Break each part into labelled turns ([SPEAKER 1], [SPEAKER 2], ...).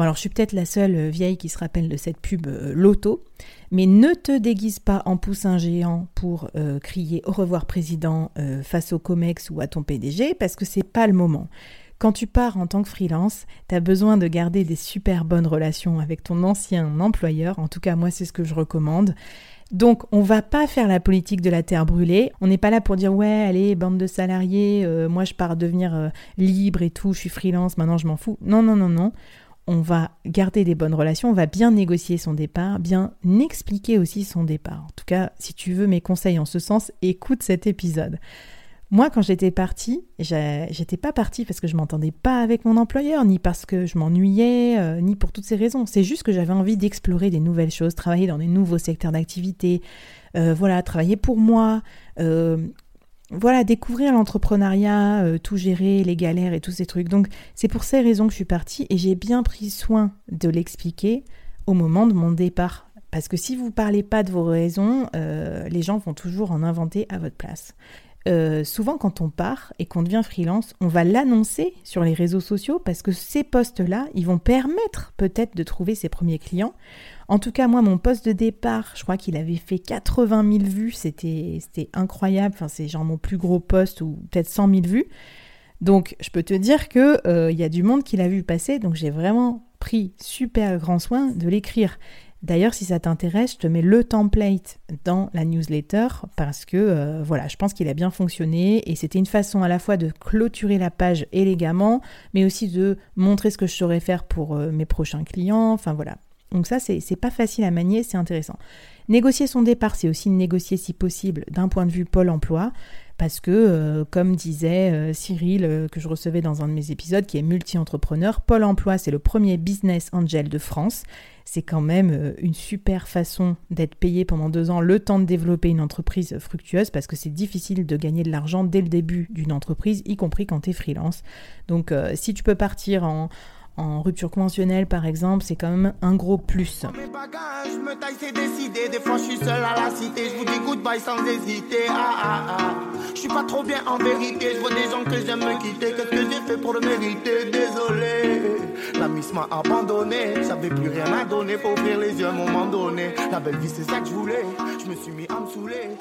[SPEAKER 1] Bon, alors je suis peut-être la seule vieille qui se rappelle de cette pub euh, Loto, mais ne te déguise pas en poussin géant pour euh, crier au revoir, président, euh, face au COMEX ou à ton PDG, parce que c'est pas le moment. Quand tu pars en tant que freelance, tu as besoin de garder des super bonnes relations avec ton ancien employeur. En tout cas, moi, c'est ce que je recommande. Donc, on va pas faire la politique de la terre brûlée. On n'est pas là pour dire ouais, allez, bande de salariés, euh, moi je pars devenir euh, libre et tout, je suis freelance, maintenant je m'en fous. Non, non, non, non. On va garder des bonnes relations, on va bien négocier son départ, bien expliquer aussi son départ. En tout cas, si tu veux mes conseils en ce sens, écoute cet épisode. Moi, quand j'étais partie, j'étais pas partie parce que je m'entendais pas avec mon employeur, ni parce que je m'ennuyais, euh, ni pour toutes ces raisons. C'est juste que j'avais envie d'explorer des nouvelles choses, travailler dans des nouveaux secteurs d'activité, euh, voilà, travailler pour moi, euh, voilà, découvrir l'entrepreneuriat, tout gérer, les galères et tous ces trucs. Donc, c'est pour ces raisons que je suis partie et j'ai bien pris soin de l'expliquer au moment de mon départ. Parce que si vous parlez pas de vos raisons, les gens vont toujours en inventer à votre place. Euh, souvent quand on part et qu'on devient freelance, on va l'annoncer sur les réseaux sociaux parce que ces postes-là, ils vont permettre peut-être de trouver ses premiers clients. En tout cas, moi, mon poste de départ, je crois qu'il avait fait 80 000 vues, c'était incroyable, enfin, c'est genre mon plus gros poste ou peut-être 100 000 vues. Donc, je peux te dire qu'il euh, y a du monde qui l'a vu passer, donc j'ai vraiment pris super grand soin de l'écrire. D'ailleurs, si ça t'intéresse, je te mets le template dans la newsletter parce que euh, voilà, je pense qu'il a bien fonctionné et c'était une façon à la fois de clôturer la page élégamment, mais aussi de montrer ce que je saurais faire pour euh, mes prochains clients. Enfin voilà. Donc ça, c'est pas facile à manier, c'est intéressant. Négocier son départ, c'est aussi négocier si possible d'un point de vue Pôle emploi parce que, euh, comme disait Cyril, que je recevais dans un de mes épisodes, qui est multi-entrepreneur, Pôle emploi, c'est le premier business angel de France c'est quand même euh, une super façon d'être payé pendant deux ans, le temps de développer une entreprise fructueuse, parce que c'est difficile de gagner de l'argent dès le début d'une entreprise, y compris quand tu es freelance. Donc euh, si tu peux partir en, en rupture conventionnelle, par exemple, c'est quand même un gros plus. Mes bagages, me taille, c'est décidé. Des fois, je suis seul à la cité. Je vous dis goodbye sans hésiter. Ah, ah, ah. Je suis pas trop bien en vérité. Je vois des gens que j'aime me quitter. Qu'est-ce que j'ai fait pour le mériter? Désolé. La miss m'a abandonné. J'avais plus rien à donner. Faut ouvrir les yeux à un moment donné. La belle vie, c'est ça que je voulais. Je me suis mis à me saouler.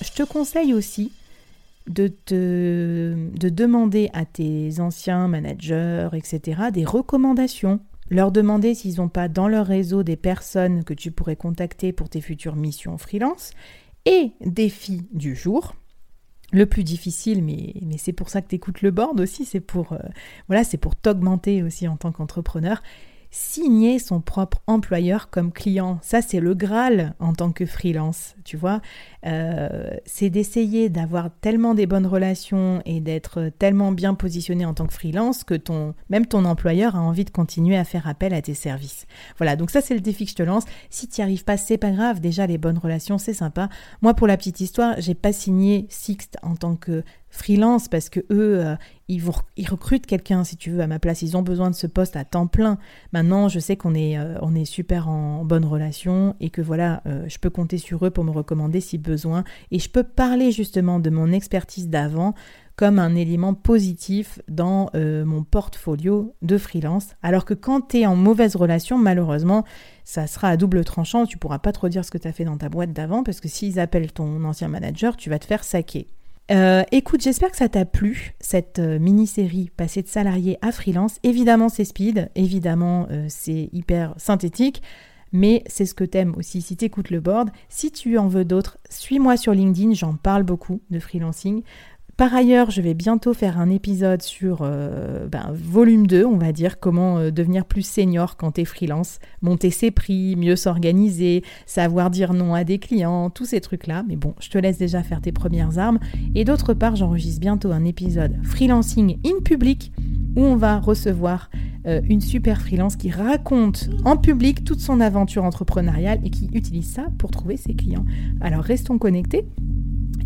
[SPEAKER 1] Je te conseille aussi de, te, de demander à tes anciens managers, etc., des recommandations. Leur demander s'ils n'ont pas dans leur réseau des personnes que tu pourrais contacter pour tes futures missions freelance. Et défi du jour, le plus difficile, mais, mais c'est pour ça que tu écoutes le board aussi, c'est pour, euh, voilà, c'est pour t'augmenter aussi en tant qu'entrepreneur, signer son propre employeur comme client. Ça, c'est le Graal en tant que freelance, tu vois. Euh, c'est d'essayer d'avoir tellement des bonnes relations et d'être tellement bien positionné en tant que freelance que même ton employeur a envie de continuer à faire appel à tes services. Voilà, donc ça, c'est le défi que je te lance. Si tu n'y arrives pas, c'est pas grave. Déjà, les bonnes relations, c'est sympa. Moi, pour la petite histoire, j'ai pas signé Sixt en tant que freelance parce que eux, euh, ils, recrutent quelqu'un, si tu veux, à ma place. Ils ont besoin de ce poste à temps plein. Maintenant, je sais qu'on est, euh, on est super en bonne relation et que voilà, euh, je peux compter sur eux pour me recommander si besoin. Et je peux parler justement de mon expertise d'avant comme un élément positif dans mon portfolio de freelance. Alors que quand tu es en mauvaise relation, malheureusement, ça sera à double tranchant. Tu pourras pas trop dire ce que tu as fait dans ta boîte d'avant parce que s'ils appellent ton ancien manager, tu vas te faire saquer. Euh, écoute, j'espère que ça t'a plu, cette euh, mini-série passée de salarié à freelance. Évidemment, c'est speed, évidemment, euh, c'est hyper synthétique, mais c'est ce que t'aimes aussi si t'écoutes le board. Si tu en veux d'autres, suis-moi sur LinkedIn, j'en parle beaucoup de freelancing. Par ailleurs, je vais bientôt faire un épisode sur euh, ben, volume 2, on va dire, comment euh, devenir plus senior quand t'es freelance, monter ses prix, mieux s'organiser, savoir dire non à des clients, tous ces trucs-là. Mais bon, je te laisse déjà faire tes premières armes. Et d'autre part, j'enregistre bientôt un épisode freelancing in public où on va recevoir euh, une super freelance qui raconte en public toute son aventure entrepreneuriale et qui utilise ça pour trouver ses clients. Alors restons connectés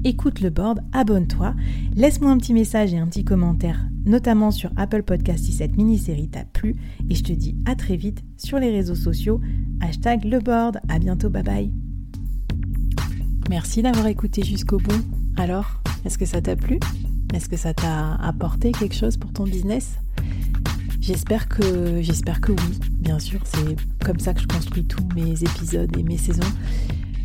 [SPEAKER 1] écoute le board, abonne-toi, laisse-moi un petit message et un petit commentaire, notamment sur Apple Podcast si cette mini-série t'a plu, et je te dis à très vite sur les réseaux sociaux, hashtag le board, à bientôt, bye bye. Merci d'avoir écouté jusqu'au bout. Alors, est-ce que ça t'a plu? Est-ce que ça t'a apporté quelque chose pour ton business? J'espère que j'espère que oui, bien sûr, c'est comme ça que je construis tous mes épisodes et mes saisons.